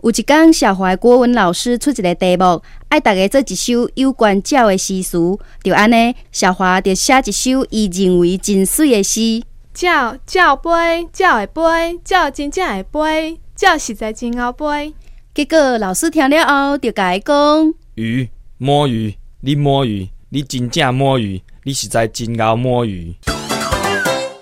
有一天，小华国文老师出一个题目，爱大家做一首有关鸟的诗词。就安尼，小华就写一首伊认为真水的诗。鸟鸟飞，鸟会飞，鸟真正会飞，鸟实在真后飞。结果老师听了后，就甲伊讲：鱼摸鱼，你摸鱼，你真正摸鱼，你实在真敖摸鱼。